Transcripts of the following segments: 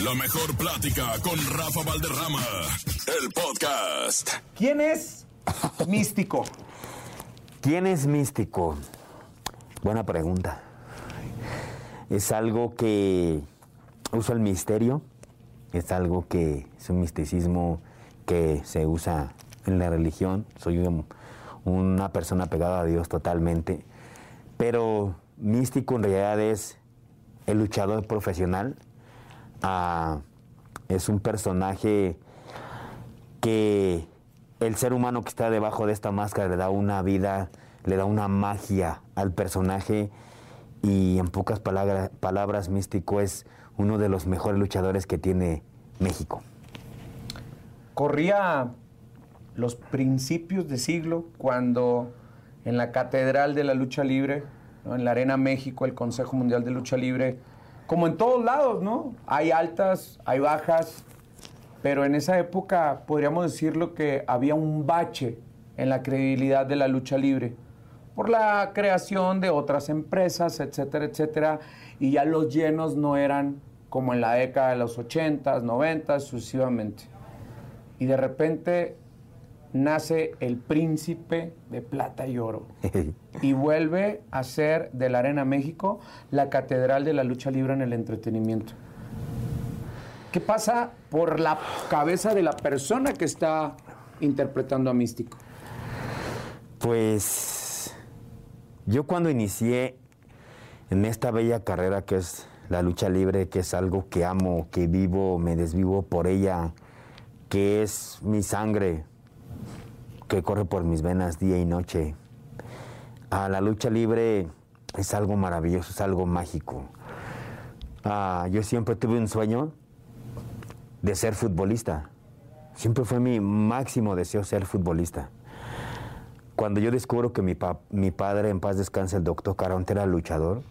La mejor plática con Rafa Valderrama. El podcast. ¿Quién es místico? ¿Quién es místico? Buena pregunta. Es algo que usa el misterio, es algo que es un misticismo que se usa en la religión. Soy un- una persona pegada a Dios totalmente, pero místico en realidad es el luchador profesional. Es un personaje que el ser humano que está debajo de esta máscara le da una vida, le da una magia al personaje y en pocas palabra- palabras místico es uno de los mejores luchadores que tiene México. Corría los principios de siglo cuando en la Catedral de la Lucha Libre, en la Arena México, el Consejo Mundial de Lucha Libre, como en todos lados, ¿no? Hay altas, hay bajas, pero en esa época podríamos decirlo que había un bache en la credibilidad de la lucha libre por la creación de otras empresas, etcétera, etcétera, y ya los llenos no eran como en la década de los 80s, 90s, sucesivamente. Y de repente nace el príncipe de plata y oro y vuelve a ser de la Arena México la catedral de la lucha libre en el entretenimiento. ¿Qué pasa por la cabeza de la persona que está interpretando a Místico? Pues yo cuando inicié en esta bella carrera que es la lucha libre, que es algo que amo, que vivo, me desvivo por ella, que es mi sangre, que corre por mis venas día y noche. La lucha libre es algo maravilloso, es algo mágico. Ah, yo siempre tuve un sueño de ser futbolista. Siempre fue mi máximo deseo ser futbolista. Cuando yo descubro que mi padre, en paz descanse, el doctor Caronte, era luchador,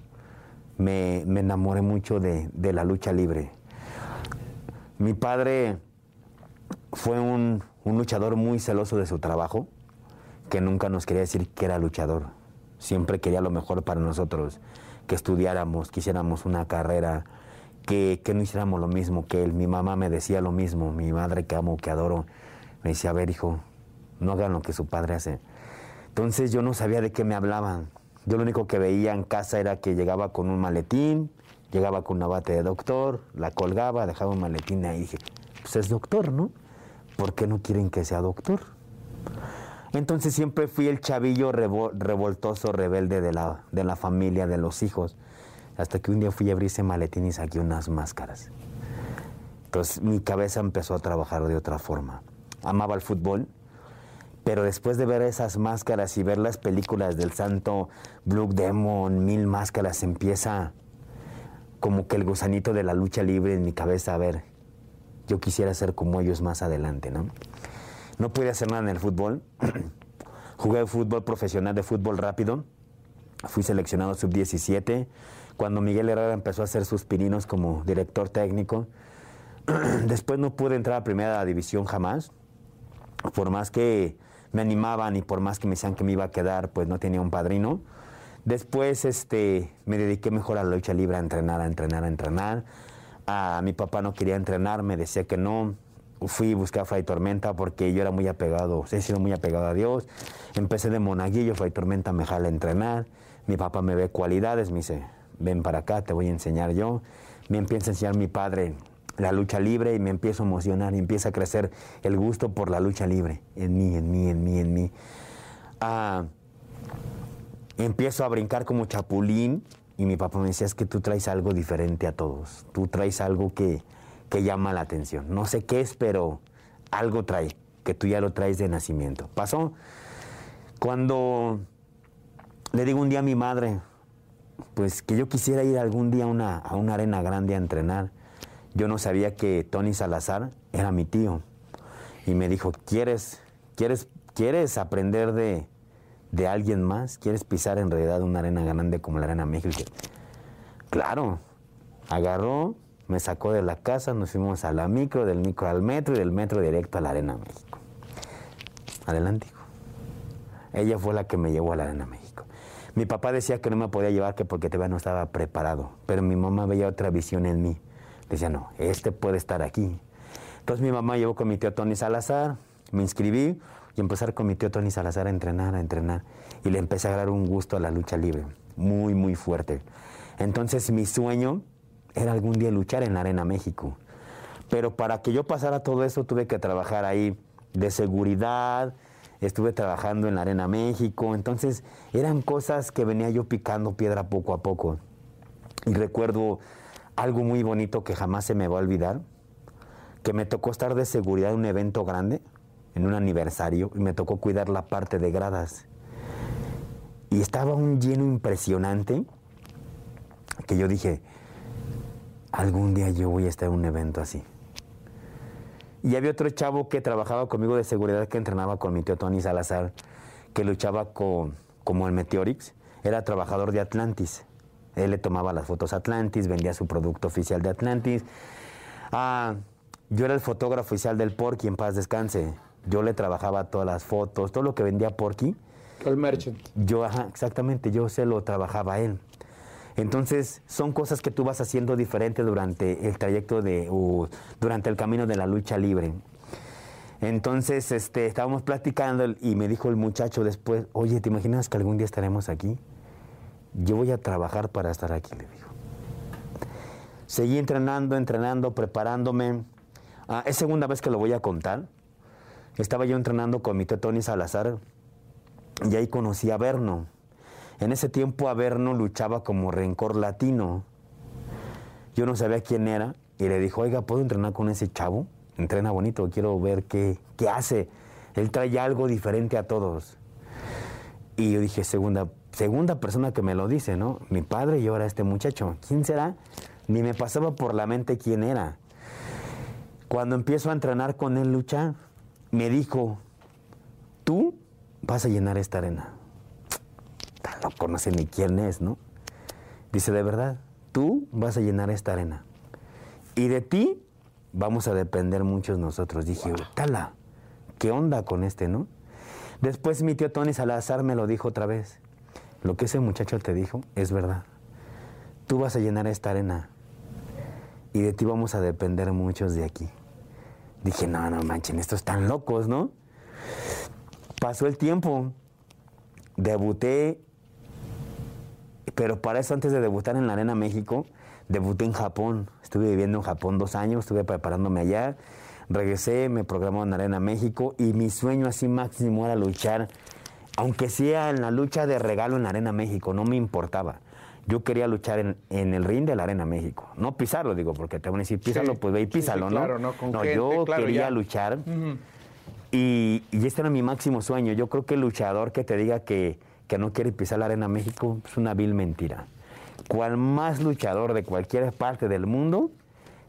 me, me enamoré mucho de, de la lucha libre. Mi padre fue un, un luchador muy celoso de su trabajo, que nunca nos quería decir que era luchador. Siempre quería lo mejor para nosotros, que estudiáramos, que hiciéramos una carrera, que, que no hiciéramos lo mismo que él. Mi mamá me decía lo mismo, mi madre que amo, que adoro, me decía, a ver hijo, no hagan lo que su padre hace. Entonces yo no sabía de qué me hablaban. Yo lo único que veía en casa era que llegaba con un maletín, llegaba con una bate de doctor, la colgaba, dejaba un maletín ahí dije, pues es doctor, ¿no? ¿Por qué no quieren que sea doctor? Entonces siempre fui el chavillo revo- revoltoso, rebelde de la, de la familia, de los hijos. Hasta que un día fui a abrir ese maletín y saqué unas máscaras. Entonces mi cabeza empezó a trabajar de otra forma. Amaba el fútbol, pero después de ver esas máscaras y ver las películas del santo Blue Demon, Mil Máscaras, empieza como que el gusanito de la lucha libre en mi cabeza. A ver, yo quisiera ser como ellos más adelante, ¿no? No pude hacer nada en el fútbol. Jugué fútbol profesional de fútbol rápido. Fui seleccionado sub-17. Cuando Miguel Herrera empezó a hacer sus pininos como director técnico. Después no pude entrar a primera división jamás. Por más que me animaban y por más que me decían que me iba a quedar, pues no tenía un padrino. Después este, me dediqué mejor a la lucha libre, a entrenar, a entrenar, a entrenar. Mi papá no quería entrenar, me decía que no. Fui a buscar a Fray Tormenta porque yo era muy apegado, he sido muy apegado a Dios. Empecé de monaguillo, Fray Tormenta me jala a entrenar. Mi papá me ve cualidades, me dice, ven para acá, te voy a enseñar yo. Me empieza a enseñar mi padre la lucha libre y me empiezo a emocionar y empieza a crecer el gusto por la lucha libre en mí, en mí, en mí, en mí. Ah, empiezo a brincar como chapulín y mi papá me decía, es que tú traes algo diferente a todos, tú traes algo que, que llama la atención. No sé qué es, pero algo trae, que tú ya lo traes de nacimiento. Pasó cuando le digo un día a mi madre, pues que yo quisiera ir algún día a una, a una arena grande a entrenar. Yo no sabía que Tony Salazar era mi tío. Y me dijo, ¿quieres, quieres, quieres aprender de, de alguien más? ¿Quieres pisar en realidad una arena grande como la Arena México? Claro. Agarró, me sacó de la casa, nos fuimos a la micro, del micro al metro y del metro directo a la Arena México. Adelante, hijo. Ella fue la que me llevó a la Arena México. Mi papá decía que no me podía llevar que porque todavía no estaba preparado, pero mi mamá veía otra visión en mí. Decía, no, este puede estar aquí. Entonces mi mamá llevó con mi tío Tony Salazar, me inscribí y empezar con mi tío Tony Salazar a entrenar, a entrenar. Y le empecé a dar un gusto a la lucha libre, muy, muy fuerte. Entonces mi sueño era algún día luchar en la Arena México. Pero para que yo pasara todo eso tuve que trabajar ahí de seguridad, estuve trabajando en la Arena México, entonces eran cosas que venía yo picando piedra poco a poco. Y recuerdo algo muy bonito que jamás se me va a olvidar, que me tocó estar de seguridad en un evento grande, en un aniversario, y me tocó cuidar la parte de gradas. Y estaba un lleno impresionante que yo dije, algún día yo voy a estar en un evento así. Y había otro chavo que trabajaba conmigo de seguridad que entrenaba con mi tío Tony Salazar, que luchaba con, como el Meteorix. Era trabajador de Atlantis. Él le tomaba las fotos a Atlantis, vendía su producto oficial de Atlantis. Ah, yo era el fotógrafo oficial del Porky, en paz descanse. Yo le trabajaba todas las fotos, todo lo que vendía Porky. El merchant. Yo, ajá, exactamente, yo se lo trabajaba a él. Entonces, son cosas que tú vas haciendo diferente durante el trayecto de, o durante el camino de la lucha libre. Entonces, este, estábamos platicando y me dijo el muchacho después, oye, ¿te imaginas que algún día estaremos aquí? Yo voy a trabajar para estar aquí, le dijo. Seguí entrenando, entrenando, preparándome. Ah, es segunda vez que lo voy a contar. Estaba yo entrenando con mi tío Tony Salazar y ahí conocí a Berno. En ese tiempo Averno luchaba como rencor latino. Yo no sabía quién era y le dijo, oiga, ¿puedo entrenar con ese chavo? Entrena bonito, quiero ver qué, qué hace. Él trae algo diferente a todos. Y yo dije, segunda, segunda persona que me lo dice, ¿no? Mi padre y ahora este muchacho. ¿Quién será? Ni me pasaba por la mente quién era. Cuando empiezo a entrenar con él lucha, me dijo, tú vas a llenar esta arena no conoce ni quién es, ¿no? Dice, de verdad, tú vas a llenar esta arena. Y de ti vamos a depender muchos nosotros. Dije, tala, ¿qué onda con este, no? Después mi tío Tony Salazar me lo dijo otra vez. Lo que ese muchacho te dijo es verdad. Tú vas a llenar esta arena. Y de ti vamos a depender muchos de aquí. Dije, no, no manchen, estos están locos, ¿no? Pasó el tiempo. Debuté pero para eso, antes de debutar en la Arena México, debuté en Japón. Estuve viviendo en Japón dos años, estuve preparándome allá. Regresé, me programó en Arena México y mi sueño así máximo era luchar, aunque sea en la lucha de regalo en la Arena México, no me importaba. Yo quería luchar en, el ring de la Arena México. No pisarlo, digo, porque te van a decir, písalo, pues ve y písalo, ¿no? Claro, no, no yo quería luchar. y, y este era mi máximo sueño. Yo creo que el luchador que te diga que, que no quiere pisar la arena México es una vil mentira. Cual más luchador de cualquier parte del mundo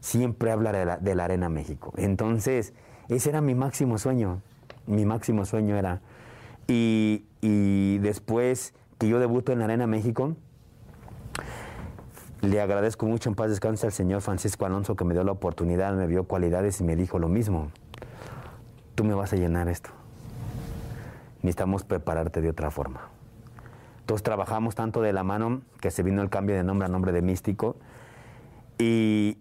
siempre habla de la, arena México. Entonces, ese era mi máximo sueño. Mi máximo sueño era. Y, y después que yo debuto en la arena México, le agradezco mucho en paz descanse al señor Francisco Alonso que me dio la oportunidad, me vio cualidades y me dijo lo mismo. Tú me vas a llenar esto. Necesitamos prepararte de otra forma. Entonces trabajamos tanto de la mano que se vino el cambio de nombre a nombre de Místico. Y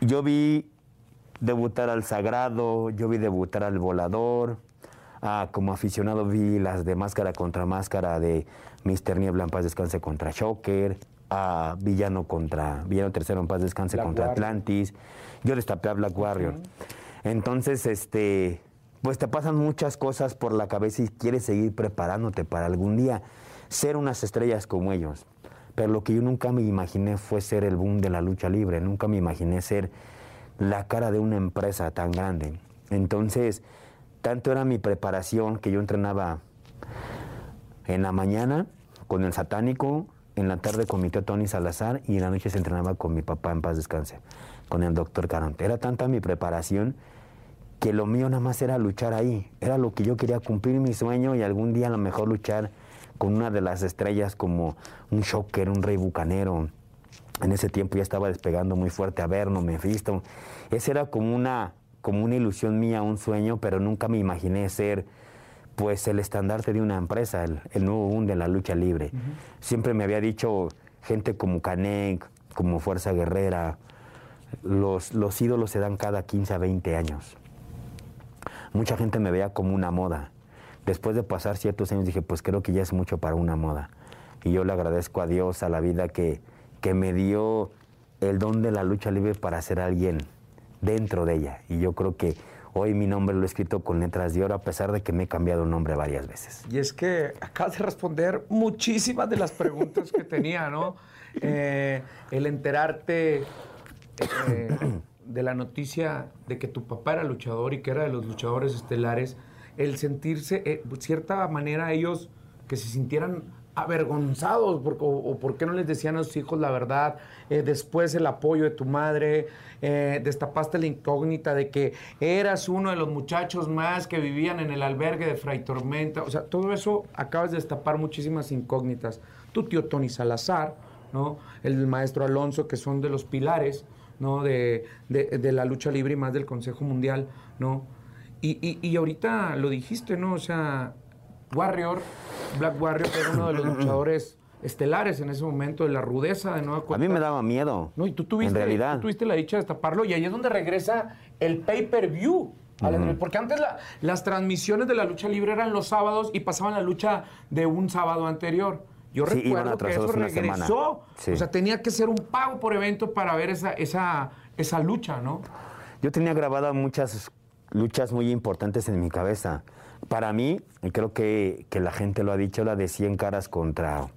yo vi debutar al Sagrado, yo vi debutar al Volador. Ah, como aficionado vi las de máscara contra máscara de Mr. Niebla en paz descanse contra Shocker, a Villano contra Villano Tercero en paz descanse contra Atlantis. Yo destapé a Black Warrior. Entonces, este, pues te pasan muchas cosas por la cabeza y quieres seguir preparándote para algún día ser unas estrellas como ellos. Pero lo que yo nunca me imaginé fue ser el boom de la lucha libre, nunca me imaginé ser la cara de una empresa tan grande. Entonces, tanto era mi preparación que yo entrenaba en la mañana con el satánico, en la tarde con mi tío Tony Salazar y en la noche se entrenaba con mi papá en paz descanse, con el doctor Caronte. Era tanta mi preparación que lo mío nada más era luchar ahí. Era lo que yo quería cumplir mi sueño y algún día a lo mejor luchar con una de las estrellas como un Shocker, un Rey Bucanero. En ese tiempo ya estaba despegando muy fuerte a Verno, Mephisto. Esa era como una, como una ilusión mía, un sueño, pero nunca me imaginé ser pues el estandarte de una empresa, el, nuevo boom de la lucha libre. Siempre me había dicho gente como Canek, como Fuerza Guerrera, los, los ídolos se dan cada 15 a 20 años. Mucha gente me veía como una moda. Después de pasar ciertos años dije, pues creo que ya es mucho para una moda. Y yo le agradezco a Dios, a la vida que, que me dio el don de la lucha libre para ser alguien dentro de ella. Y yo creo que hoy mi nombre lo he escrito con letras de oro, a pesar de que me he cambiado el nombre varias veces. Y es que acabas de responder muchísimas de las preguntas que tenía, ¿no? Eh, el enterarte eh, de la noticia de que tu papá era luchador y que era de los luchadores estelares, el sentirse, eh, cierta manera, ellos que se sintieran avergonzados porque, o, por qué no les decían a sus hijos la verdad, eh, después el apoyo de tu madre, eh, destapaste la incógnita de que eras uno de los muchachos más que vivían en el albergue de Fray Tormenta, o sea, todo eso acabas de destapar muchísimas incógnitas. Tu tío Tony Salazar, ¿no? el maestro Alonso, que son de los pilares ¿no? de, de- de la lucha libre y más del Consejo Mundial, ¿no? Y, y- y ahorita lo dijiste, ¿no? O sea, Warrior, Black Warrior era uno de los luchadores estelares en ese momento, de la rudeza de nueva A cuenta. mí me daba miedo. No, y tú tuviste, En realidad. tú tuviste la dicha de destaparlo y ahí es donde regresa el pay-per-view. a Porque antes la- las transmisiones de la lucha libre eran los sábados y pasaban la lucha de un sábado anterior. Yo Sí, recuerdo que eso regresó. Sí. O sea, tenía que ser un pago por evento para ver esa, esa, esa lucha, ¿no? Yo tenía grabadas muchas luchas muy importantes en mi cabeza. Para mí, y creo que, que la gente lo ha dicho, la de 100 caras contra,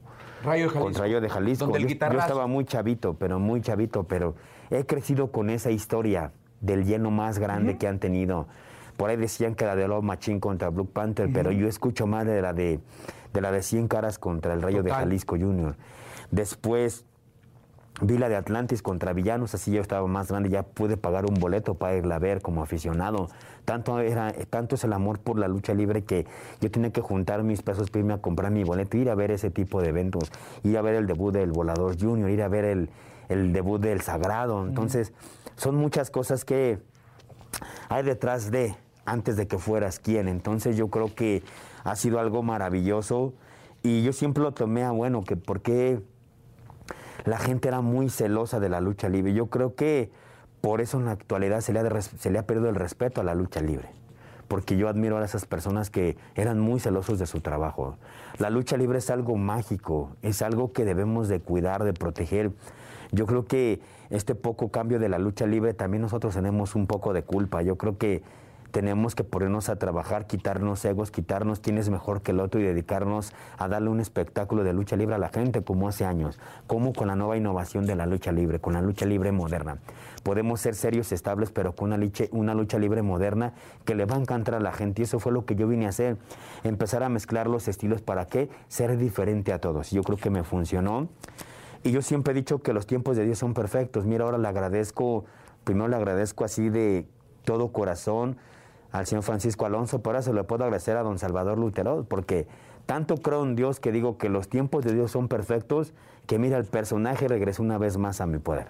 Rayo de Jalisco. contra Rayo de Jalisco. Yo, estaba muy chavito, pero muy chavito, pero he crecido con esa historia del lleno más grande que han tenido. Por ahí decían que la de Love Machine contra Blue Panther, pero yo escucho más de la de, de la de 100 caras contra el Rayo de. Jalisco Junior. Después vi la de Atlantis contra Villanos, así yo estaba más grande, ya pude pagar un boleto para irla a ver como aficionado. Tanto, era, tanto es el amor por la lucha libre que yo tenía que juntar mis pesos para irme a comprar mi boleto, ir a ver ese tipo de eventos, ir a ver el debut del Volador Junior, ir a ver el, el debut del Sagrado. Entonces, son muchas cosas que hay detrás de, antes de que fueras quien. Entonces yo creo que ha sido algo maravilloso y yo siempre lo tomé a bueno, que por qué la gente era muy celosa de la lucha libre. Yo creo que por eso en la actualidad se le ha, perdido el respeto a la lucha libre. Porque yo admiro a esas personas que eran muy celosos de su trabajo. La lucha libre es algo mágico, es algo que debemos de cuidar, de proteger. Yo creo que este poco cambio de la lucha libre también nosotros tenemos un poco de culpa. Yo creo que tenemos que ponernos a trabajar, quitarnos egos, quitarnos quién es mejor que el otro y dedicarnos a darle un espectáculo de lucha libre a la gente como hace años, como con la nueva innovación de la lucha libre, con la lucha libre moderna. Podemos ser serios, estables, pero con una lucha, una lucha libre moderna que le va a encantar a la gente y eso fue lo que yo vine a hacer, empezar a mezclar los estilos para qué ser diferente a todos. Yo creo que me funcionó. Y yo siempre he dicho que los tiempos de Dios son perfectos. Mira, ahora le agradezco, primero le agradezco así de todo corazón al señor Francisco Alonso, pero ahora se lo puedo agradecer a don Salvador Lutero, porque tanto creo en Dios que digo que los tiempos de Dios son perfectos, que mira, el personaje regresó una vez más a mi poder.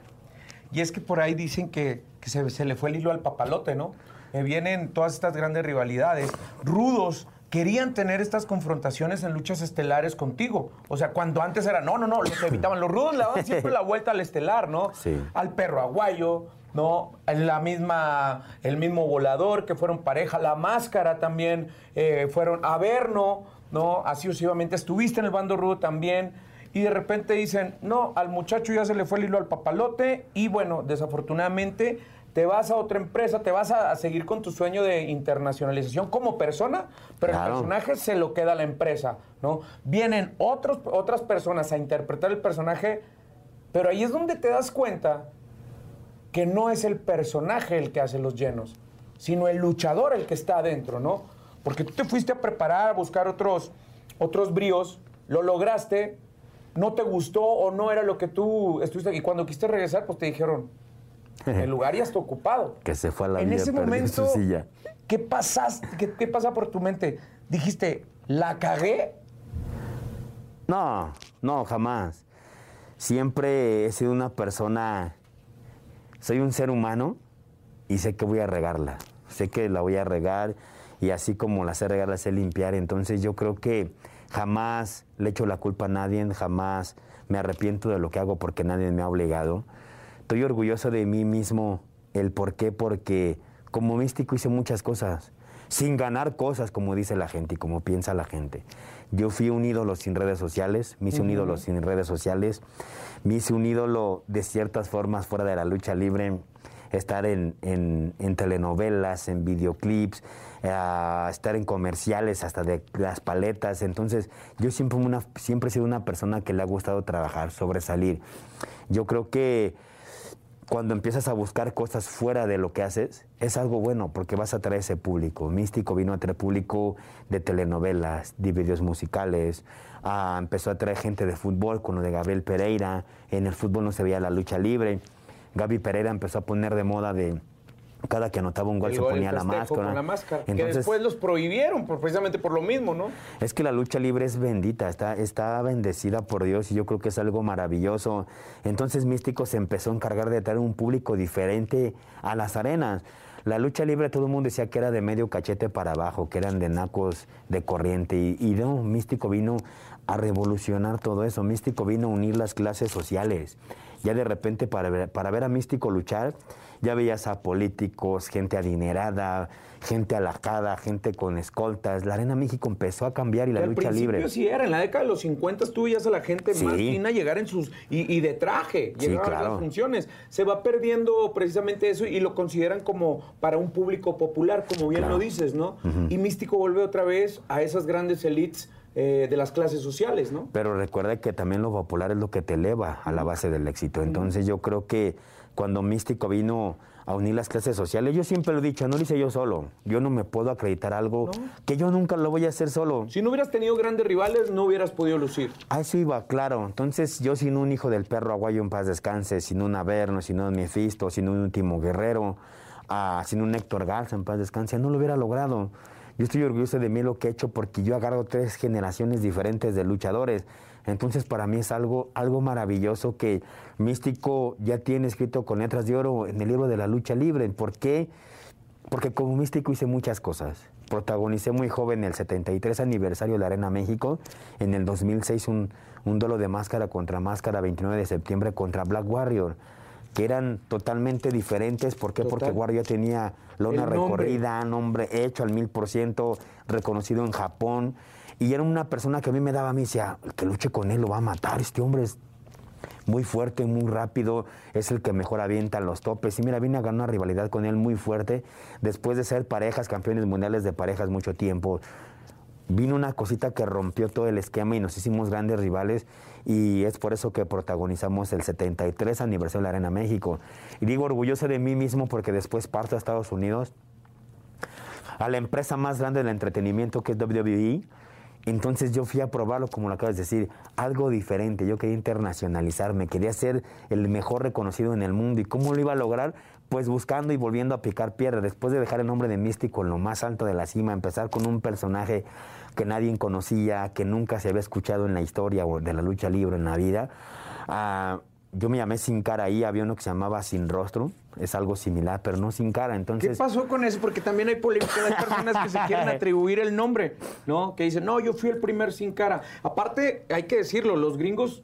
Y es que por ahí dicen que, que se, se le fue el hilo al papalote, ¿no? Eh, vienen todas estas grandes rivalidades. Rudos querían tener estas confrontaciones en luchas estelares contigo. O sea, cuando antes era, no, no, no, los evitaban. Los rudos le daban siempre la vuelta al estelar, ¿no? Sí. Al perro aguayo, ¿no? La misma, el mismo volador que fueron pareja, la máscara también eh, fueron Averno, ¿no? Así sucesivamente. Estuviste en el bando rudo también. Y de repente dicen, no, al muchacho ya se le fue el hilo al papalote y bueno, desafortunadamente te vas a otra empresa, te vas a, a seguir con tu sueño de internacionalización como persona, pero Claro. el personaje se lo queda a la empresa, ¿no? Vienen otros, otras personas a interpretar el personaje, pero ahí es donde te das cuenta que no es el personaje el que hace los llenos, sino el luchador el que está adentro, ¿no? Porque tú te fuiste a preparar, a buscar otros, otros bríos, lo lograste, no te gustó o no era lo que tú estuviste, y cuando quisiste regresar, pues te dijeron, el lugar ya está ocupado. Que se fue a la en vida, ese momento, su silla. ¿qué pasaste? ¿Qué, qué pasa por tu mente? Dijiste, ¿la cagué? No, no, jamás. Siempre he sido una persona, soy un ser humano y sé que voy a regarla. Sé que la voy a regar y así como la sé regar, la sé limpiar. Entonces yo creo que jamás le echo la culpa a nadie, jamás me arrepiento de lo que hago porque nadie me ha obligado. Estoy orgulloso de mí mismo. ¿El por qué? Porque como místico hice muchas cosas, sin ganar cosas, como dice la gente y como piensa la gente. Yo fui un ídolo sin redes sociales, me hice un ídolo sin redes sociales, me hice un ídolo de ciertas formas fuera de la lucha libre, estar en, en- en telenovelas, en videoclips, eh, estar en comerciales, hasta de las paletas. Entonces, yo siempre, una, siempre he sido una persona que le ha gustado trabajar, sobresalir. Yo creo que cuando empiezas a buscar cosas fuera de lo que haces, es algo bueno porque vas a traer ese público. Místico vino a traer público de telenovelas, de videos musicales, ah, empezó a traer gente de fútbol con lo de Gabriel Pereira, en el fútbol no se veía la lucha libre. Gaby Pereira empezó a poner de moda de cada que anotaba un gol El se gol, ponía la máscara. Con la máscara. que Entonces, después los prohibieron por- precisamente por lo mismo, ¿no? es que la lucha libre es bendita, está, está bendecida por Dios y yo creo que es algo maravilloso. Entonces Místico se empezó a encargar de traer un público diferente a las arenas. La lucha libre todo el mundo decía que era de medio cachete para abajo, que eran de nacos de corriente y, y no, Místico vino a revolucionar todo eso. Místico vino a unir las clases sociales. Ya de repente para ver, para ver a Místico luchar, ya veías a políticos, gente adinerada, gente alajada, gente con escoltas. La Arena México empezó a cambiar y la Al lucha principio libre. sí era, en la década de los 50 tú veías a la gente más fina llegar en sus. y, y de traje, Sí, llegar a las funciones. Se va perdiendo precisamente eso y lo consideran como para un público popular, como bien Claro. lo dices, ¿no? Y Místico vuelve otra vez a esas grandes elites eh, de las clases sociales, ¿no? Pero recuerda que también lo popular es lo que te eleva a la base del éxito. Entonces yo creo que cuando Místico vino a unir las clases sociales, yo siempre lo he dicho, no lo hice yo solo. Yo no me puedo acreditar algo que yo nunca lo voy a hacer solo. Si no hubieras tenido grandes rivales, no hubieras podido lucir. A eso iba, claro. Entonces, yo sin un hijo del perro aguayo en paz descanse, sin un Averno, sin un Mephisto, sin un último guerrero, ah, sin un Héctor Garza en paz descanse, no lo hubiera logrado. Yo estoy orgulloso de mí lo que he hecho porque yo agarro tres generaciones diferentes de luchadores. Entonces, para mí es algo, algo maravilloso que Místico ya tiene escrito con letras de oro en el libro de la lucha libre. ¿Por qué? Porque como místico hice muchas cosas. Protagonicé muy joven el 73 aniversario de la Arena México. En el 2006 un, un duelo de máscara contra máscara, 29 de septiembre contra Black Warrior, que eran totalmente diferentes. ¿Por qué? Porque Total. Warrior tenía lona nombre. recorrida, nombre hecho al mil por ciento, reconocido en Japón. Y era una persona que a mí me daba, a mí decía, el que luche con él lo va a matar, este hombre es muy fuerte, muy rápido, es el que mejor avienta los topes. Y mira, vine a ganar una rivalidad con él muy fuerte, después de ser parejas, campeones mundiales de parejas mucho tiempo. Vino una cosita que rompió todo el esquema y nos hicimos grandes rivales y es por eso que protagonizamos el 73 aniversario de la Arena México. Y digo orgulloso de mí mismo porque después parto a Estados Unidos a la empresa más grande del entretenimiento que es WWE. Entonces yo fui a probarlo, como lo acabas de decir, algo diferente. Yo quería internacionalizarme, quería ser el mejor reconocido en el mundo. ¿Y cómo lo iba a lograr? Pues buscando y volviendo a picar piedra. Después de dejar el nombre de Místico en lo más alto de la cima, empezar con un personaje que nadie conocía, que nunca se había escuchado en la historia o de la lucha libre en la vida. ah, yo me llamé Sin Cara ahí, había uno que se llamaba Sin Rostro, es algo similar, pero no Sin Cara. ¿Qué Entonces, pasó con eso? Porque también hay polémica, hay personas que se quieren atribuir el nombre, ¿no? Que dicen, no, yo fui el primer sin cara. Aparte, hay que decirlo, los gringos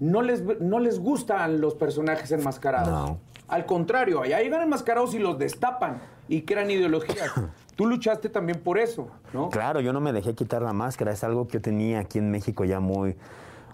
no les, no les gustan los personajes enmascarados. No. Al contrario, allá llegan enmascarados y los destapan y crean ideologías. Tú luchaste también por eso, ¿no? Claro, yo no me dejé quitar la máscara, es algo que yo tenía aquí en México ya muy,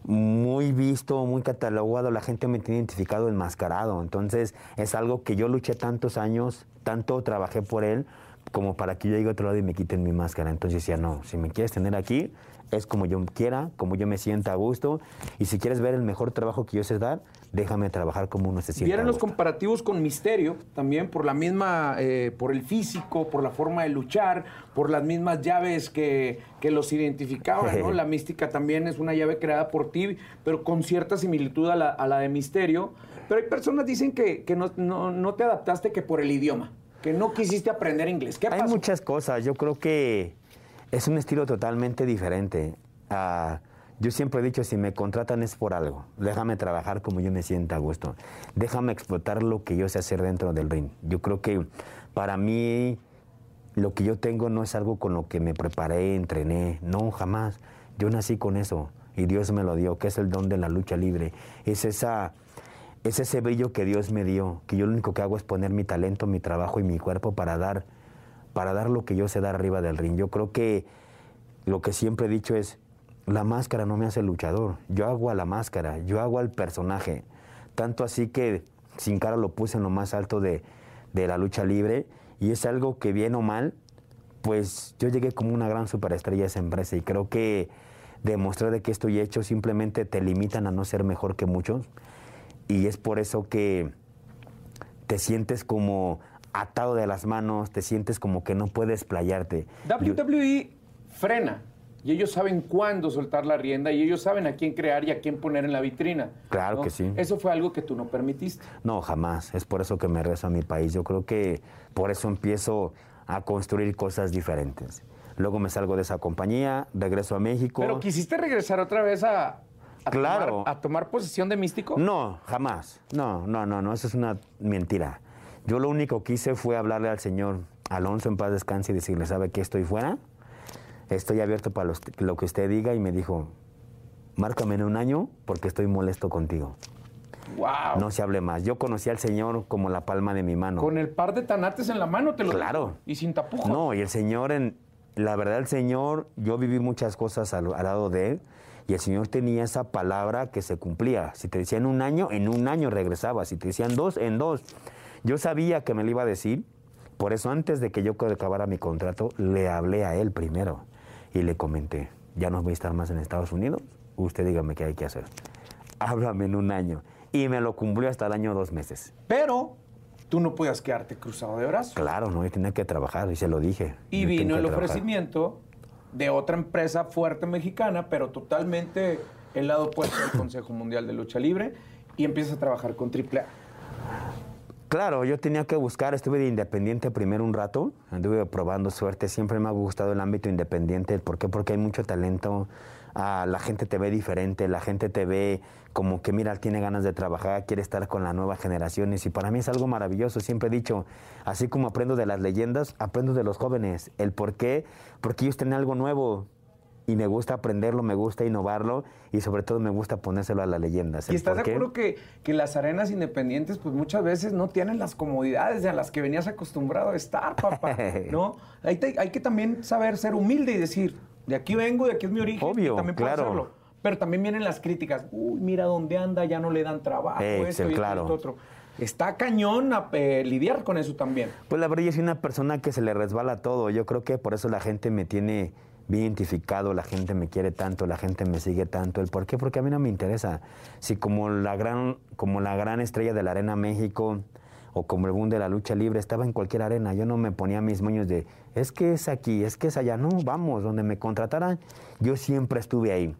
muy visto, muy catalogado, la gente me tiene identificado enmascarado, entonces es algo que yo luché tantos años, tanto trabajé por él, como para que yo llegue a otro lado y me quiten mi máscara. Entonces decía, no, si me quieres tener aquí, es como yo quiera, como yo me sienta a gusto, y si quieres ver el mejor trabajo que yo sé dar, déjame trabajar como uno se sienta Vieron a los comparativos con Misterio, también por la misma, eh, por el físico, por la forma de luchar, por las mismas llaves que, que los identificaban, ¿no? La mística también es una llave creada por ti, pero con cierta similitud a la, a la de Misterio. Pero hay personas que dicen que, que no, no- no te adaptaste que por el idioma, que no quisiste aprender inglés. ¿Qué Hay pasó? muchas cosas. Yo creo que es un estilo totalmente diferente. Ah, yo siempre he dicho, si me contratan es por algo. Déjame trabajar como yo me sienta a gusto. Déjame explotar lo que yo sé hacer dentro del ring. Yo creo que para mí lo que yo tengo no es algo con lo que me preparé, entrené. No, jamás. Yo nací con eso y Dios me lo dio, que es el don de la lucha libre. Es esa es ese brillo que Dios me dio, que yo lo único que hago es poner mi talento, mi trabajo y mi cuerpo para dar, para dar lo que yo sé dar arriba del ring. Yo creo que lo que siempre he dicho es, la máscara no me hace luchador, yo hago a la máscara, yo hago al personaje. Tanto así que sin cara lo puse en lo más alto de, de la lucha libre. Y es algo que bien o mal, pues yo llegué como una gran superestrella a esa empresa. Y creo que demostrar de que estoy hecho simplemente te limitan a no ser mejor que muchos. Y es por eso que te sientes como atado de las manos, te sientes como que no puedes playarte. WWE frena y ellos saben cuándo soltar la rienda y ellos saben a quién crear y a quién poner en la vitrina. Claro ¿no? que sí. Eso fue algo que tú no permitiste. No, jamás. Es por eso que me rezo a mi país. Yo creo que por eso empiezo a construir cosas diferentes. Luego me salgo de esa compañía, regreso a México. Pero quisiste regresar otra vez a, a Claro. tomar, a tomar posesión de místico. No, jamás. No, no, no, no, eso es una mentira. Yo lo único que hice fue hablarle al señor Alonso en paz descanse y decirle, ¿sabe que estoy fuera? Estoy abierto para los- lo que usted diga y me dijo, márcame en un año porque estoy molesto contigo. Wow. No se hable más. Yo conocí al señor como la palma de mi mano. Con el par de tanates en la mano te lo Claro. Y sin tapujos. No, y el Señor, en, la verdad, el Señor, yo viví muchas cosas al, al lado de Él, y el Señor tenía esa palabra que se cumplía. Si te decían un año, en un año regresaba. Si te decían dos, en dos. Yo sabía que me lo iba a decir, por eso antes de que yo acabara mi contrato, le hablé a Él primero y le comenté, ya no voy a estar más en Estados Unidos, usted dígame qué hay que hacer. Háblame en un año. Y me lo cumplió hasta el año dos meses. Pero tú no podías quedarte cruzado de brazos. Claro, no, yo tenía que trabajar y se lo dije. Y Yo vino el ofrecimiento de otra empresa fuerte mexicana, pero totalmente el lado opuesto del Consejo Mundial de Lucha Libre, y empiezas a trabajar con AAA. Claro, yo tenía que buscar, estuve de independiente primero un rato, anduve probando suerte, siempre me ha gustado el ámbito independiente, ¿por qué? Porque hay mucho talento, ah, la gente te ve diferente, la gente te ve como que mira, tiene ganas de trabajar, quiere estar con las nuevas generaciones y para mí es algo maravilloso, siempre he dicho, así como aprendo de las leyendas, aprendo de los jóvenes, el por qué, porque ellos tienen algo nuevo. Y me gusta aprenderlo, me gusta innovarlo y sobre todo me gusta ponérselo a las leyendas. ¿Y ¿El estás de acuerdo que, que las arenas independientes, pues muchas veces no tienen las comodidades a las que venías acostumbrado a estar, papá? ¿No? Hay, te- hay que también saber ser humilde y decir, de aquí vengo, de aquí es mi origen, Obvio, y también puedo claro. hacerlo. Pero también vienen las críticas. Uy, mira dónde anda, ya no le dan trabajo, Excel, esto y esto y claro. esto otro. Está cañón a- eh, lidiar con eso también. Pues la verdad, yo soy una persona que se le resbala todo. Yo creo que por eso la gente me tiene bien identificado, la gente me quiere tanto, la gente me sigue tanto. ¿El por qué? Porque a mí no me interesa. Si como la gran, como la gran estrella de la Arena México o como el boom de la lucha libre estaba en cualquier arena, yo no me ponía mis moños de es que es aquí, es que es allá. No, vamos, donde me contrataran, yo siempre estuve ahí.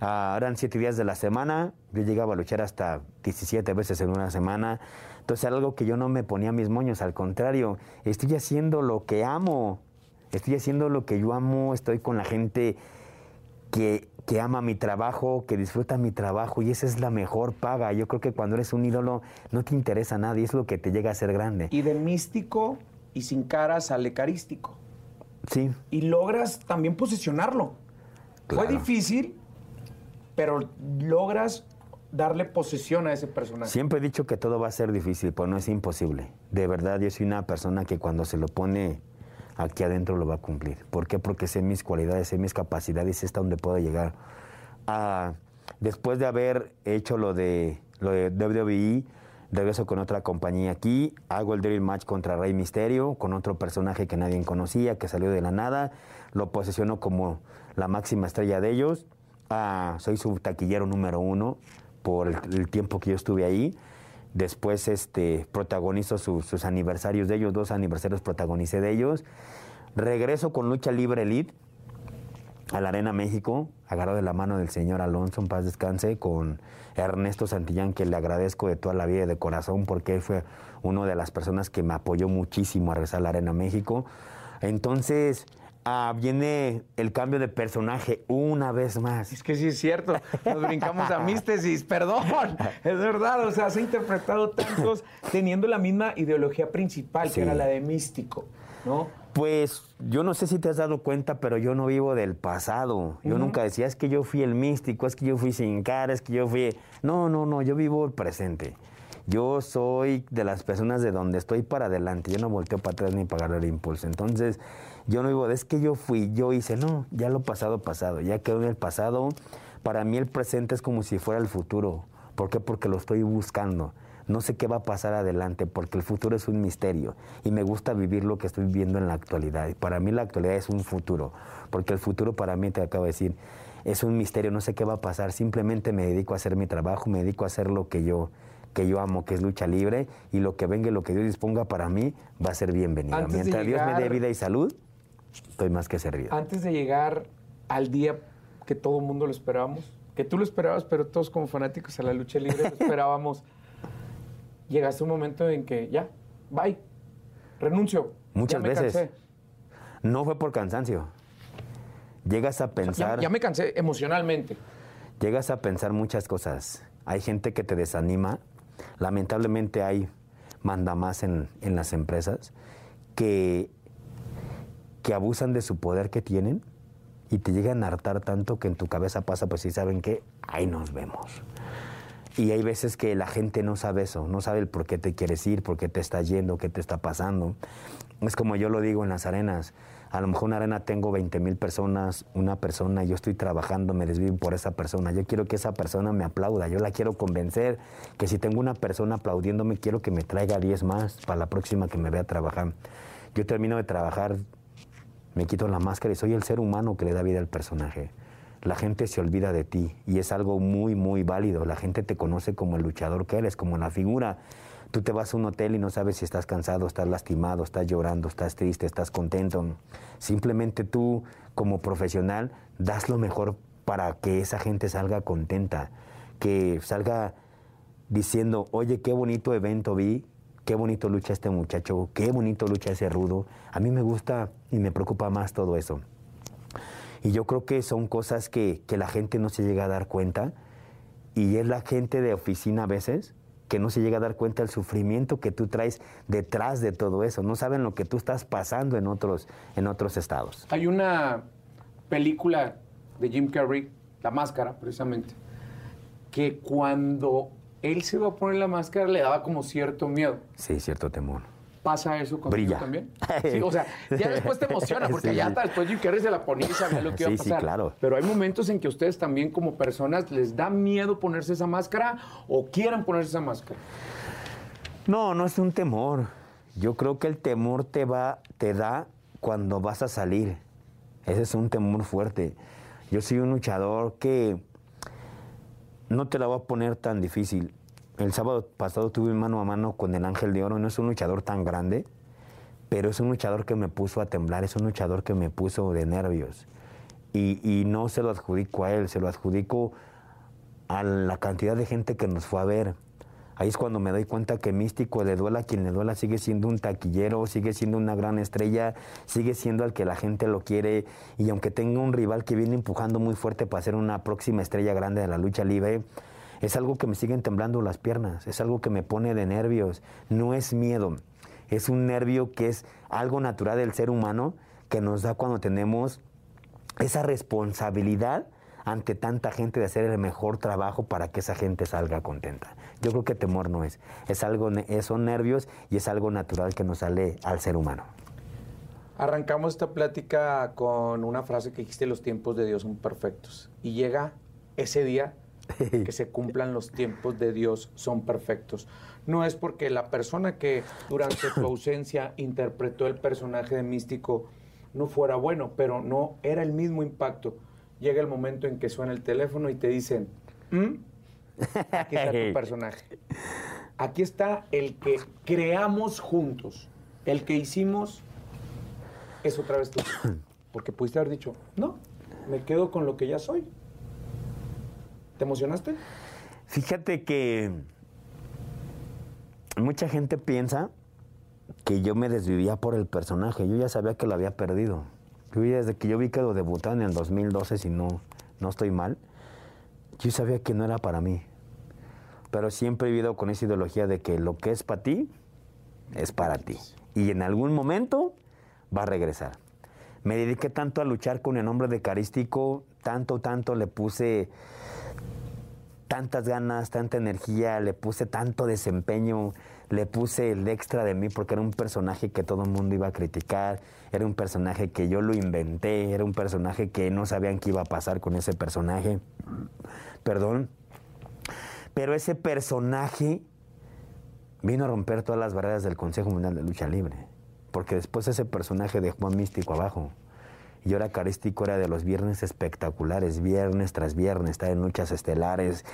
Ah, eran siete días de la semana, yo llegaba a luchar hasta 17 veces en una semana. Entonces era algo que yo no me ponía mis moños, al contrario, estoy haciendo lo que amo, estoy haciendo lo que yo amo, estoy con la gente que, que ama mi trabajo, que disfruta mi trabajo y esa es la mejor paga. Yo creo que cuando eres un ídolo no te interesa nada y es lo que te llega a ser grande. Y de místico y sin cara sale carístico. Sí, Y logras también posicionarlo. Fue difícil, pero logras darle posesión a ese personaje. Siempre he dicho que todo va a ser difícil, pero no es imposible. De verdad, yo soy una persona que cuando se lo pone aquí adentro lo va a cumplir. ¿Por qué? Porque sé mis cualidades, sé mis capacidades, sé hasta dónde puedo llegar. Ah, después de haber hecho lo de, lo de WWE, regreso con otra compañía aquí, hago el Dream Match contra Rey Misterio, con otro personaje que nadie conocía, que salió de la nada, lo posesiono como la máxima estrella de ellos. Ah, soy su taquillero número uno por el, el tiempo que yo estuve ahí. Después este, protagonizo su- sus aniversarios de ellos, dos aniversarios protagonicé de ellos. Regreso con Lucha Libre Elite a la Arena México, agarrado de la mano del señor Alonso, en paz descanse, con Ernesto Santillán, que le agradezco de toda la vida y de corazón, porque él fue una de las personas que me apoyó muchísimo a regresar a la Arena México. Entonces, ah, viene el cambio de personaje una vez más. Es que sí es cierto, nos brincamos a místesis, perdón, es verdad, o sea, has interpretado tantos teniendo la misma ideología principal, Sí. que era la de místico, ¿no? Pues yo no sé si te has dado cuenta, pero yo no vivo del pasado. Yo nunca decía, es que yo fui el místico, es que yo fui sin cara, es que yo fui... No, no, no, yo vivo el presente. Yo soy de las personas de donde estoy para adelante. Yo no volteo para atrás ni para agarrar impulso. Entonces, yo no digo, es que yo fui, yo hice. No, ya lo pasado, pasado. Ya quedó en el pasado. Para mí el presente es como si fuera el futuro. ¿Por qué? Porque lo estoy buscando. No sé qué va a pasar adelante porque el futuro es un misterio y me gusta vivir lo que estoy viviendo en la actualidad. Para mí la actualidad es un futuro, porque el futuro para mí, te acabo de decir, es un misterio, no sé qué va a pasar, simplemente me dedico a hacer mi trabajo, me dedico a hacer lo que yo que yo amo, que es lucha libre, y lo que venga y lo que Dios disponga para mí va a ser bienvenido. Antes Mientras Dios me dé vida y salud, estoy más que servido. Antes de llegar al día que todo el mundo lo esperábamos, que tú lo esperabas, pero todos como fanáticos a la lucha libre lo esperábamos, llegaste a un momento en que ya, bye, renuncio. Muchas ya me veces. cansé. No fue por cansancio. Llegas a O sea, pensar... ya, ya me cansé emocionalmente. llegas a pensar muchas cosas. Hay gente que te desanima. Lamentablemente hay mandamás en, en las empresas que, que abusan de su poder que tienen y te llegan a hartar tanto que en tu cabeza pasa, pues si saben que ahí nos vemos. Y hay veces que la gente no sabe eso, no sabe el por qué te quieres ir, por qué te está yendo, qué te está pasando. Es como yo lo digo en las arenas. A lo mejor una arena tengo 20 mil personas, una persona, yo estoy trabajando, me desvivo por esa persona. Yo quiero que esa persona me aplauda, yo la quiero convencer que si tengo una persona aplaudiéndome, quiero que me traiga 10 más para la próxima que me vea trabajar. Yo termino de trabajar, me quito la máscara y soy el ser humano que le da vida al personaje. La gente se olvida de ti y es algo muy, muy válido. La gente te conoce como el luchador que eres, como la figura. Tú te vas a un hotel y no sabes si estás cansado, estás lastimado, estás llorando, estás triste, estás contento. Simplemente tú, como profesional, das lo mejor para que esa gente salga contenta, que salga diciendo, oye, qué bonito evento vi, qué bonito lucha este muchacho, qué bonito lucha ese rudo. A mí me gusta y me preocupa más todo eso. Y yo creo que son cosas que, que la gente no se llega a dar cuenta. Y es la gente de oficina a veces que no se llega a dar cuenta del sufrimiento que tú traes detrás de todo eso. No saben lo que tú estás pasando en otros, en otros estados. Hay una película de Jim Carrey, La Máscara, precisamente, que cuando él se iba a poner la máscara le daba como cierto miedo. Sí, cierto temor. ¿Pasa eso contigo Brilla. también? Sí, o sea, ya después te emociona, porque Sí, ya sí. hasta después Jim Carrey se la ponía y sabía lo que iba a Sí, sí, pasar. claro. Pero hay momentos en que ustedes también como personas les da miedo ponerse esa máscara o quieren ponerse esa máscara. No, no es un temor. Yo creo que el temor te va, te da cuando vas a salir. Ese es un temor fuerte. Yo soy un luchador que no te la voy a poner tan difícil. El sábado pasado tuve mano a mano con el Ángel de Oro. No es un luchador tan grande, pero es un luchador que me puso a temblar, es un luchador que me puso de nervios. Y, y no se lo adjudico a él, se lo adjudico a la cantidad de gente que nos fue a ver. Ahí es cuando me doy cuenta que Místico le duela a quien le duela, sigue siendo un taquillero, sigue siendo una gran estrella, sigue siendo al que la gente lo quiere. Y aunque tenga un rival que viene empujando muy fuerte para ser una próxima estrella grande de la lucha libre, es algo que me siguen temblando las piernas, es algo que me pone de nervios. No es miedo, es un nervio que es algo natural del ser humano que nos da cuando tenemos esa responsabilidad ante tanta gente de hacer el mejor trabajo para que esa gente salga contenta. Yo creo que temor no es, es algo, es- son nervios y es algo natural que nos sale al ser humano. Arrancamos esta plática con una frase que dijiste, los tiempos de Dios son perfectos. Y llega ese día que se cumplan los tiempos de Dios son perfectos. No es porque la persona que durante tu ausencia interpretó el personaje de místico no fuera bueno, pero no era el mismo impacto. Llega el momento en que suena el teléfono y te dicen, "¿Mm? aquí está tu personaje. Aquí está el que creamos juntos, el que hicimos es otra vez tú. Porque pudiste haber dicho, no, me quedo con lo que ya soy. ¿Te emocionaste? Fíjate que mucha gente piensa que yo me desvivía por el personaje. Yo ya sabía que lo había perdido. Yo desde que yo vi que lo debutaron en el 2012, si no, no estoy mal, yo sabía que no era para mí. Pero siempre he vivido con esa ideología de que lo que es para ti, es para ti. Y en algún momento va a regresar. Me dediqué tanto a luchar con el nombre de Carístico, tanto, tanto le puse tantas ganas, tanta energía, le puse tanto desempeño, le puse el extra de mí porque era un personaje que todo el mundo iba a criticar, era un personaje que yo lo inventé, era un personaje que no sabían qué iba a pasar con ese personaje. Perdón. Pero ese personaje vino a romper todas las barreras del Consejo Mundial de Lucha Libre. Porque después ese personaje dejó a Místico abajo. Y ahora Carístico era de los viernes espectaculares, viernes tras viernes, estar en luchas estelares,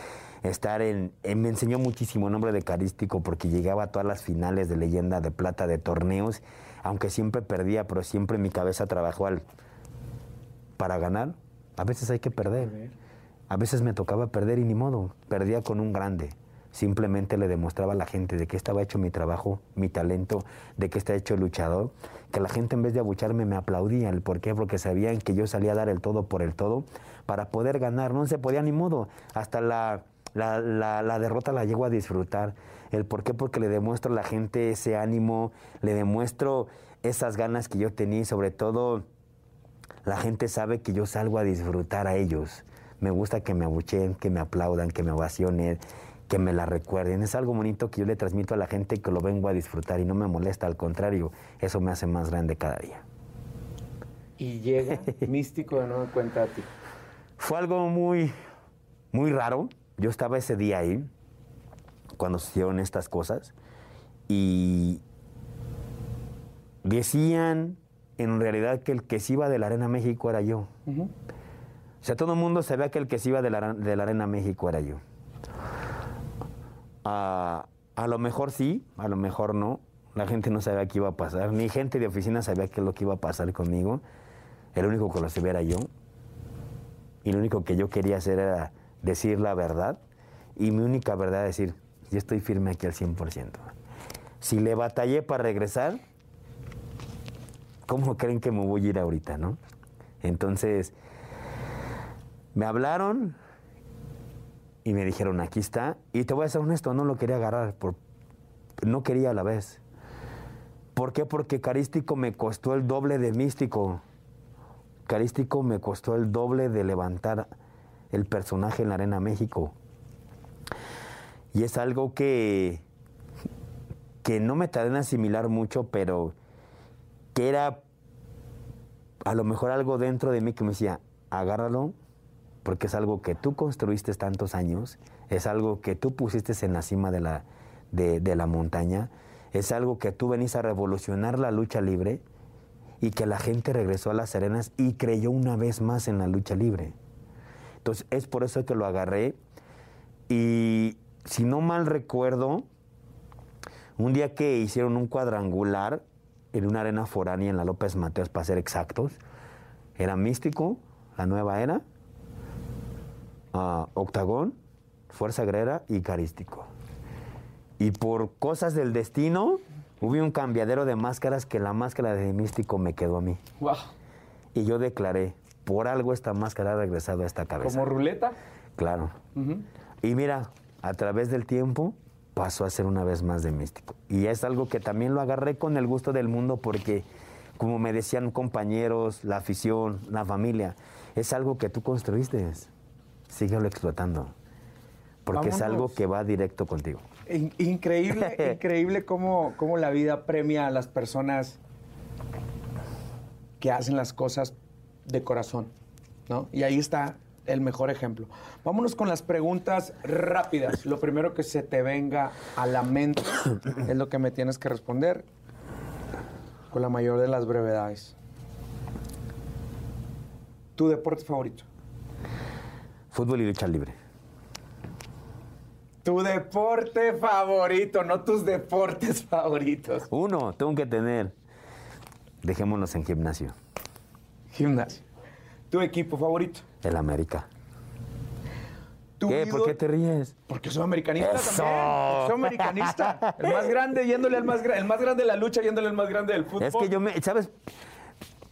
estar en... me enseñó muchísimo el nombre de Carístico porque llegaba a todas las finales de leyenda de plata de torneos, aunque siempre perdía, pero siempre mi cabeza trabajó al... Para ganar, a veces hay que perder. A veces me tocaba perder y ni modo, perdía con un grande. Simplemente le demostraba a la gente de qué estaba hecho mi trabajo, mi talento, de qué está hecho el luchador, que la gente en vez de abucharme me aplaudía. ¿El por qué? Porque sabían que yo salía a dar el todo por el todo para poder ganar. No se podía ni modo. Hasta la, la, la- la derrota la llego a disfrutar. ¿El por qué? Porque le demuestro a la gente ese ánimo, le demuestro esas ganas que yo tenía y sobre todo la gente sabe que yo salgo a disfrutar a ellos. Me gusta que me abucheen, que me aplaudan, que me ovacionen, que me la recuerden. Es algo bonito que yo le transmito a la gente que lo vengo a disfrutar y no me molesta, al contrario, eso me hace más grande cada día. Y llega místico de nuevo cuenta a ti. Fue algo muy, muy raro. Yo estaba ese día ahí, cuando sucedieron estas cosas, y decían en realidad que el que se iba de la Arena México era yo. O sea, todo el mundo sabía que el que se iba de la, de la Arena México era yo. Ah, a lo mejor sí, a lo mejor no. La gente no sabía qué iba a pasar. Ni gente de oficina sabía qué es lo que iba a pasar conmigo. El único que lo sabía era yo. Y lo único que yo quería hacer era decir la verdad. Y mi única verdad es decir, yo estoy firme aquí al 100%. Si le batallé para regresar, ¿cómo creen que me voy a ir ahorita, no? Entonces, me hablaron y me dijeron, aquí está. Y te voy a ser honesto, no lo quería agarrar, por, no quería a la vez. ¿Por qué? Porque Carístico me costó el doble de místico. Carístico me costó el doble de levantar el personaje en la Arena México. Y es algo que, que no me tardé en asimilar mucho, pero que era a lo mejor algo dentro de mí que me decía, agárralo, porque es algo que tú construiste tantos años, es algo que tú pusiste en la cima de la, de, la montaña, es algo que tú venís a revolucionar la lucha libre y que la gente regresó a las arenas y creyó una vez más en la lucha libre. Entonces es por eso que lo agarré y si no mal recuerdo, un día que hicieron un cuadrangular en una arena foránea en la López Mateos, para ser exactos, era Místico, la nueva era, ah, Octagón, Fuerza Guerrera y Carístico. Y por cosas del destino, hubo un cambiadero de máscaras que la máscara de Místico me quedó a mí. Wow. Y yo declaré, por algo esta máscara ha regresado a esta cabeza. Como ruleta. Claro. Y mira, a través del tiempo pasó a ser una vez más de místico. Y es algo que también lo agarré con el gusto del mundo porque, como me decían compañeros, la afición, la familia, es algo que tú construiste. Síguelo explotando. Porque es algo que va directo contigo. In- Increíble, increíble cómo, cómo la vida premia a las personas que hacen las cosas de corazón, ¿no? Y ahí está el mejor ejemplo. Vámonos con las preguntas rápidas. Lo primero que se te venga a la mente es lo que me tienes que responder con la mayor de las brevedades. ¿Tu deporte favorito? Fútbol y lucha libre. Tu deporte favorito, no tus deportes favoritos. Uno, tengo que tener. Dejémonos en gimnasio. Gimnasio. ¿Tu equipo favorito? El América. ¿Tu ¿Qué? ¿Por qué te ríes? Porque soy americanista ¡Eso! también. Soy americanista. El más grande yéndole al más grande. El más grande de la lucha yéndole al más grande del fútbol. Es que yo me, ¿sabes?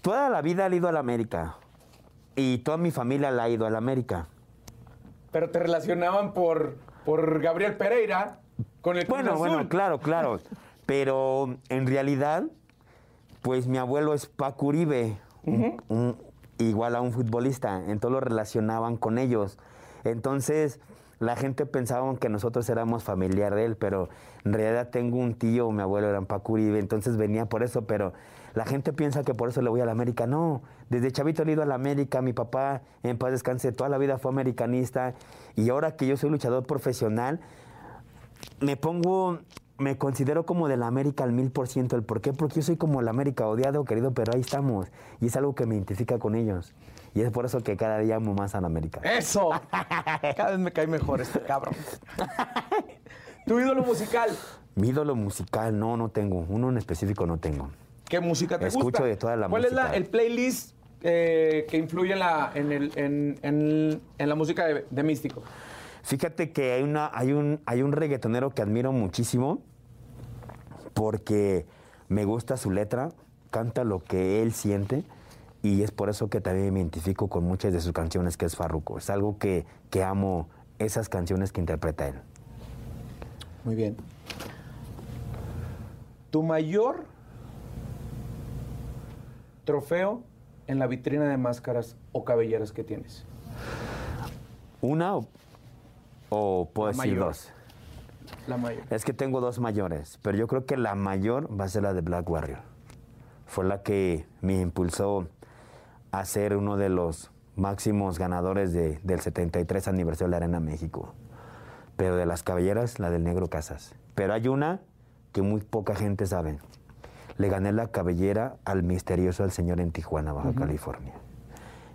Toda la vida he ido a la América. Y toda mi familia la ha ido a la América. Pero te relacionaban por, por Gabriel Pereira con el Cruz Bueno, Azul. bueno, claro, claro. Pero en realidad, pues mi abuelo es Paco Uribe, un- un- igual a un futbolista. Entonces lo relacionaban con ellos. Entonces, la gente pensaba que nosotros éramos familiar de él, pero en realidad tengo un tío, mi abuelo era Paco Uribe, entonces venía por eso, pero la gente piensa que por eso le voy a la América. No, desde chavito he ido a la América, mi papá en paz descanse, toda la vida fue americanista y ahora que yo soy luchador profesional, me pongo, me considero como de la América al mil por ciento. ¿El por qué? Porque yo soy como la América odiado, querido, pero ahí estamos. Y es algo que me identifica con ellos. Y es por eso que cada día amo más a la América. ¡Eso! Cada vez me cae mejor este cabrón. ¿Tu ídolo musical? Mi ídolo musical, no, no tengo. Uno en específico no tengo. ¿Qué música te Escucho gusta? de toda la ¿Cuál es música. la- el playlist eh, que influye en la, en el- en- en- en la música de, de Místico? Fíjate que hay, una, hay, un, hay un reggaetonero que admiro muchísimo porque me gusta su letra, canta lo que él siente y es por eso que también me identifico con muchas de sus canciones, que es Farruko. Es algo que, que amo, esas canciones que interpreta él. Muy bien. Tu mayor trofeo en la vitrina de máscaras o cabelleras que tienes. ¿Una o, o puedo La decir mayor. dos? La mayor. Es que tengo dos mayores, pero yo creo que la mayor va a ser la de Black Warrior. Fue la que me impulsó a ser uno de los máximos ganadores de- del 73 aniversario de la Arena México. Pero de las cabelleras, la del Negro Casas. Pero hay una que muy poca gente sabe. Le gané la cabellera al misterioso del señor en Tijuana, Baja California.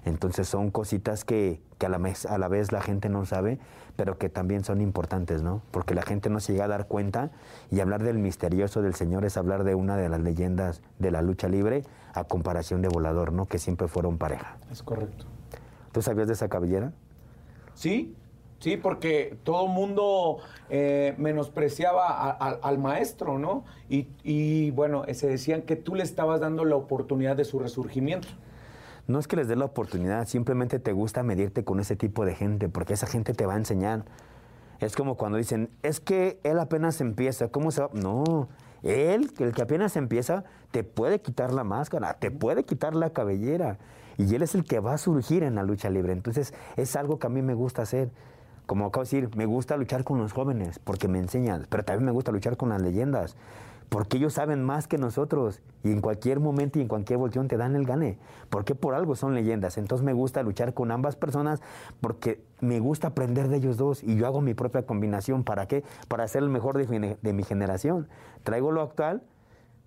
Entonces son cositas que, que a, la mes- a la vez la gente no sabe, pero que también son importantes, ¿no? Porque la gente no se llega a dar cuenta y hablar del misterioso del Señor es hablar de una de las leyendas de la lucha libre a comparación de Volador, ¿no? Que siempre fueron pareja. Es correcto. ¿Tú sabías de esa cabellera? Sí, sí, porque todo mundo eh, menospreciaba a- a- al maestro, ¿no? Y, y, bueno, se decían que tú le estabas dando la oportunidad de su resurgimiento. No es que les dé la oportunidad, simplemente te gusta medirte con ese tipo de gente, porque esa gente te va a enseñar. Es como cuando dicen, es que él apenas empieza, ¿cómo se va? No, él, el que apenas empieza, te puede quitar la máscara, te puede quitar la cabellera, y él es el que va a surgir en la lucha libre. Entonces, es algo que a mí me gusta hacer. Como acabo de decir, me gusta luchar con los jóvenes, porque me enseñan, pero también me gusta luchar con las leyendas porque ellos saben más que nosotros y en cualquier momento y en cualquier volteón te dan el gane. Porque por algo son leyendas. Entonces me gusta luchar con ambas personas porque me gusta aprender de ellos dos y yo hago mi propia combinación. ¿Para qué? Para ser el mejor de mi, generación. Traigo lo actual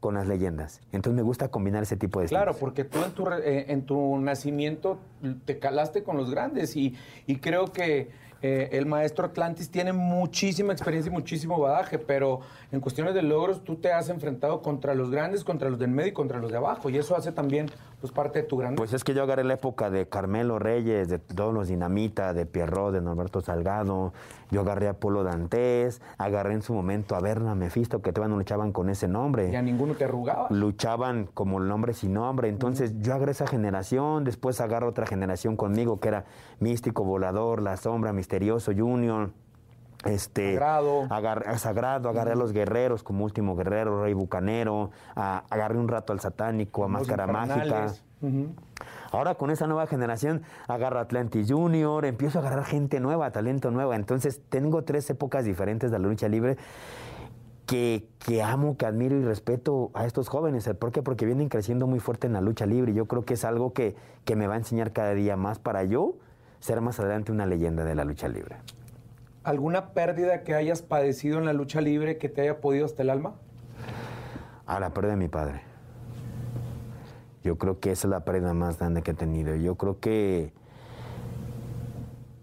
con las leyendas. Entonces me gusta combinar ese tipo de Claro, porque tú en tu, eh, en tu nacimiento te calaste con los grandes y, y creo que eh, el maestro Atlantis tiene muchísima experiencia y muchísimo badaje, pero en cuestiones de logros tú te has enfrentado contra los grandes, contra los del medio y contra los de abajo y eso hace también pues parte de tu grandeza. Pues es que yo agarré la época de Carmelo Reyes, de todos los Dinamita, de Pierrot, de Norberto Salgado. Yo agarré a Polo Dantes, agarré en su momento a Berna Mefisto, que todavía no luchaban con ese nombre. y a ninguno te arrugaba. luchaban como el nombre sin nombre. Entonces yo agarré esa generación, después agarro otra generación conmigo que era Místico, Volador, La Sombra, Misterioso, Junior. Este, Sagrado. agarré, a Sagrado, agarré a los guerreros como último guerrero, Rey Bucanero, a- agarré un rato al satánico, a Los Máscara Mágica. Ahora con esa nueva generación agarro Atlantis Junior, empiezo a agarrar gente nueva, talento nueva. Entonces tengo tres épocas diferentes de la lucha libre que, que amo, que admiro y respeto a estos jóvenes. ¿Por qué? Porque vienen creciendo muy fuerte en la lucha libre. y Yo creo que es algo que, que me va a enseñar cada día más para yo ser más adelante una leyenda de la lucha libre. ¿Alguna pérdida que hayas padecido en la lucha libre que te haya podido hasta el alma? A la pérdida de mi padre. Yo creo que esa es la pérdida más grande que he tenido. Yo creo que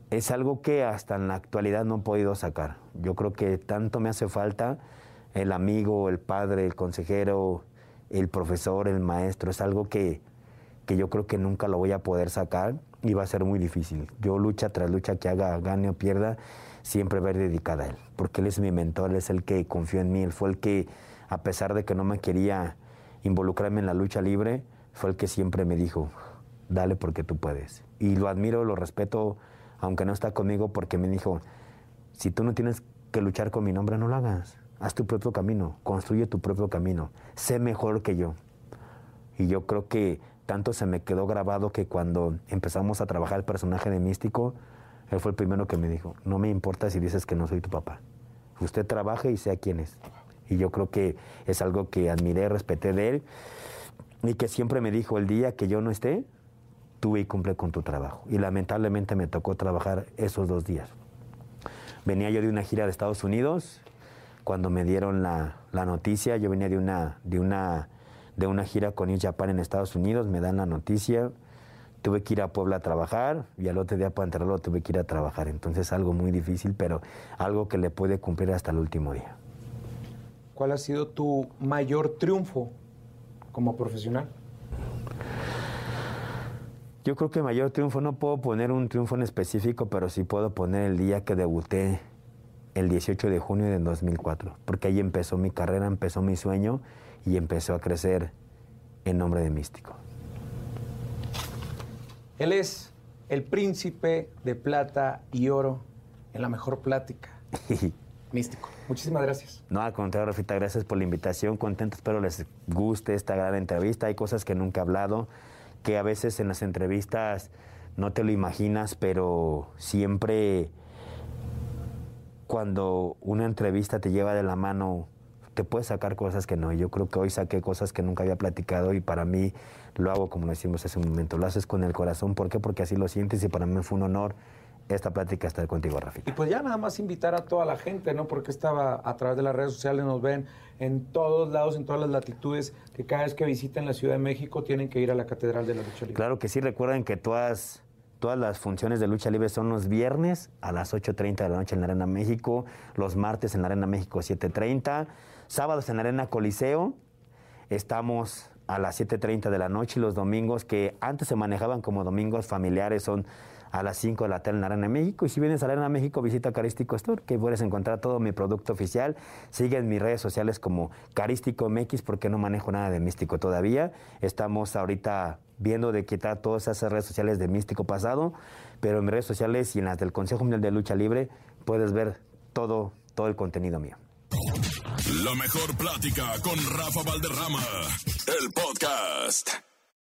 es algo que hasta en la actualidad no he podido sacar. Yo creo que tanto me hace falta el amigo, el padre, el consejero, el profesor, el maestro. Es algo que, que yo creo que nunca lo voy a poder sacar y va a ser muy difícil. Yo lucha tras lucha que haga, gane o pierda, siempre ver dedicada a él, porque él es mi mentor, es el que confió en mí, él fue el que, a pesar de que no me quería involucrarme en la lucha libre, fue el que siempre me dijo, dale porque tú puedes. Y lo admiro, lo respeto, aunque no está conmigo, porque me dijo, si tú no tienes que luchar con mi nombre, no lo hagas. Haz tu propio camino, construye tu propio camino, sé mejor que yo. Y yo creo que tanto se me quedó grabado que cuando empezamos a trabajar el personaje de Místico, Él fue el primero que me dijo, no me importa si dices que no soy tu papá. Usted trabaje y sea quién es. Y yo creo que es algo que admiré, respeté de él y que siempre me dijo, el día que yo no esté, tú y cumple con tu trabajo. Y lamentablemente me tocó trabajar esos dos días. Venía yo de una gira de Estados Unidos, cuando me dieron la, la noticia, yo venía de una, de, una, de una gira con New Japan en Estados Unidos, me dan la noticia, tuve que ir a Puebla a trabajar y al otro día para entrarlo tuve que ir a trabajar. Entonces algo muy difícil, pero algo que le puede cumplir hasta el último día. ¿Cuál ha sido tu mayor triunfo como profesional? Yo creo que mayor triunfo, no puedo poner un triunfo en específico, pero sí puedo poner el día que debuté el 18 de junio de 2004, porque ahí empezó mi carrera, empezó mi sueño y empezó a crecer en nombre de Místico. Él es el príncipe de plata y oro en la mejor plática. Místico. Muchísimas gracias. No, al contrario, Rafita, gracias por la invitación. Contento, espero les guste esta gran entrevista. Hay cosas que nunca he hablado, que a veces en las entrevistas no te lo imaginas, pero siempre cuando una entrevista te lleva de la mano, te puedes sacar cosas que no. Yo creo que hoy saqué cosas que nunca había platicado y para mí lo hago como lo decimos hace un momento. Lo haces con el corazón. ¿Por qué? Porque así lo sientes y para mí fue un honor esta plática estar contigo, Rafita. Y pues ya nada más invitar a toda la gente, ¿no? Porque estaba a través de las redes sociales, nos ven en todos lados, en todas las latitudes, que cada vez que visiten la Ciudad de México tienen que ir a la Catedral de la Lucha Libre. Claro que sí, recuerden que todas, todas las funciones de lucha libre son los viernes a las 8.30 de la noche en la Arena México, los martes en la Arena México 7.30, sábados en Arena Coliseo, estamos a las 7.30 de la noche y los domingos que antes se manejaban como domingos familiares son a las 5 de la tarde en Arena México. Y si vienes a Arena México, visita Carístico Store, que puedes encontrar todo mi producto oficial. Sigue en mis redes sociales como Carístico MX, porque no manejo nada de místico todavía. Estamos ahorita viendo de quitar todas esas redes sociales de místico pasado, pero en mis redes sociales y en las del Consejo Mundial de Lucha Libre puedes ver todo, todo el contenido mío. La mejor plática con Rafa Valderrama, el podcast.